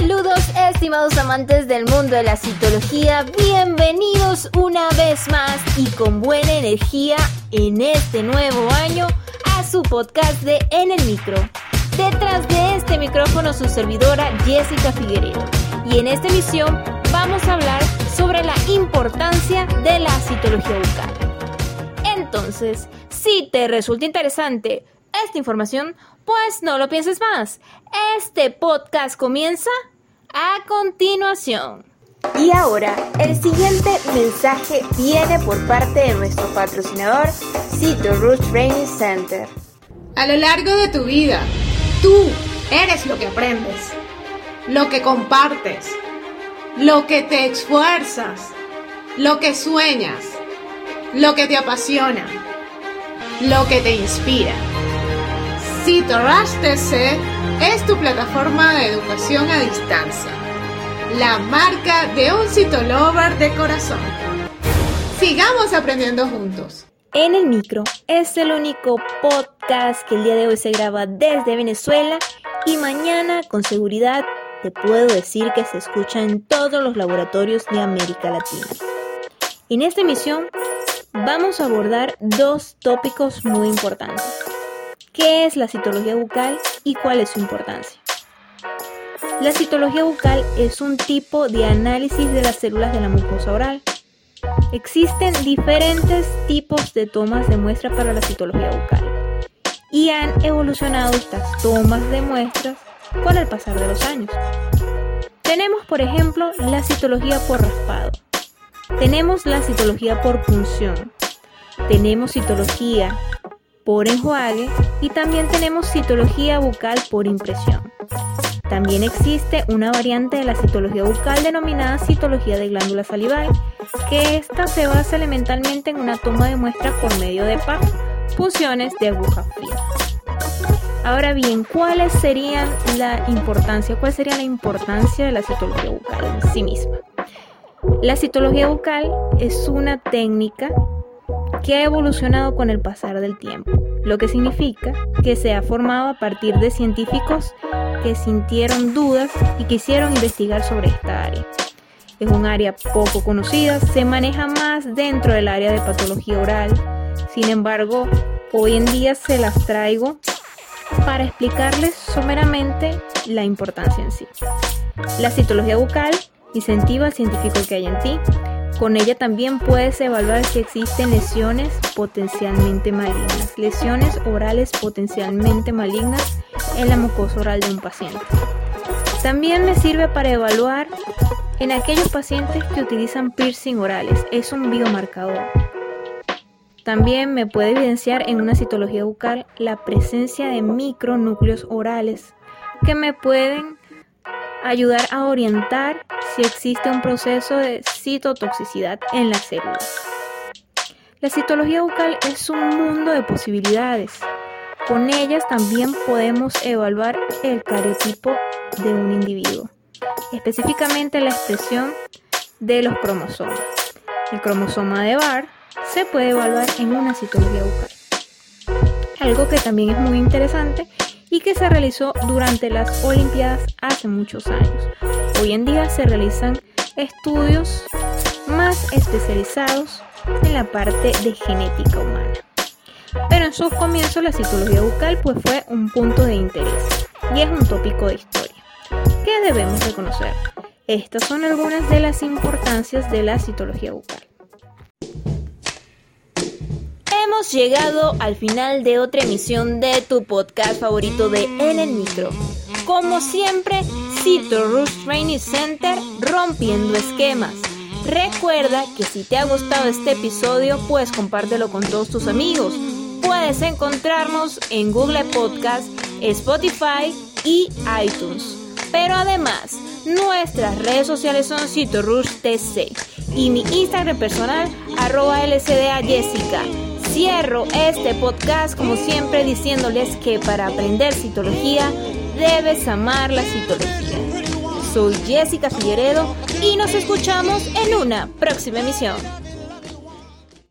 Saludos estimados amantes del mundo de la citología, bienvenidos una vez más y con buena energía en este nuevo año a su podcast de En el Micro. Detrás de este micrófono su servidora Jessica Figueredo y en esta emisión vamos a hablar sobre la importancia de la citología bucal. Entonces, si te resulta interesante esta información, pues no lo pienses más. Este podcast comienza a continuación. Y ahora, el siguiente mensaje viene por parte de nuestro patrocinador, Cito Rush Training Center. A lo largo de tu vida, tú eres lo que aprendes, lo que compartes, lo que te esfuerzas, lo que sueñas, lo que te apasiona, lo que te inspira. CitoRush TC es tu plataforma de educación a distancia, la marca de un citolover de corazón. Sigamos aprendiendo juntos. En el micro es el único podcast que el día de hoy se graba desde Venezuela y mañana con seguridad te puedo decir que se escucha en todos los laboratorios de América Latina. En esta emisión vamos a abordar dos tópicos muy importantes qué es la citología bucal y cuál es su importancia. La citología bucal es un tipo de análisis de las células de la mucosa oral. Existen diferentes tipos de tomas de muestra para la citología bucal y han evolucionado estas tomas de muestras con el pasar de los años. Tenemos, por ejemplo, la citología por raspado. Tenemos la citología por punción. Tenemos citología por enjuague y también tenemos citología bucal por impresión. También existe una variante de la citología bucal denominada citología de glándula salival, que esta se basa elementalmente en una toma de muestra por medio de PAP, funciones de aguja fría. Ahora bien, ¿cuál sería la importancia? ¿Cuál sería la importancia de la citología bucal en sí misma? La citología bucal es una técnica que ha evolucionado con el pasar del tiempo, lo que significa que se ha formado a partir de científicos que sintieron dudas y quisieron investigar sobre esta área. Es un área poco conocida, se maneja más dentro del área de patología oral, sin embargo, hoy en día se las traigo para explicarles someramente la importancia en sí. La citología bucal incentiva al científico que hay en ti, con ella también puedes evaluar si existen lesiones potencialmente malignas, lesiones orales potencialmente malignas en la mucosa oral de un paciente. También me sirve para evaluar en aquellos pacientes que utilizan piercing orales, es un biomarcador. También me puede evidenciar en una citología bucal la presencia de micronúcleos orales que me pueden ayudar a orientar si existe un proceso de citotoxicidad en las células. La citología bucal es un mundo de posibilidades. Con ellas también podemos evaluar el cariotipo de un individuo, específicamente la expresión de los cromosomas. El cromosoma de Barr se puede evaluar en una citología bucal. Algo que también es muy interesante y que se realizó durante las Olimpiadas hace muchos años. Hoy en día se realizan estudios más especializados en la parte de genética humana. Pero en sus comienzos la citología bucal pues fue un punto de interés y es un tópico de historia que debemos reconocer. Estas son algunas de las importancias de la citología bucal hemos llegado al final de otra emisión de tu podcast favorito de En el Micro. Como siempre, cito Rush Training Center rompiendo esquemas. Recuerda que si te ha gustado este episodio, puedes compártelo con todos tus amigos. Puedes encontrarnos en Google Podcast, Spotify y iTunes. Pero además, nuestras redes sociales son Rush TC y mi Instagram personal arroba LCDA Jessica. Cierro este podcast como siempre diciéndoles que para aprender citología debes amar la citología. Soy Jessica Figueredo y nos escuchamos en una próxima emisión.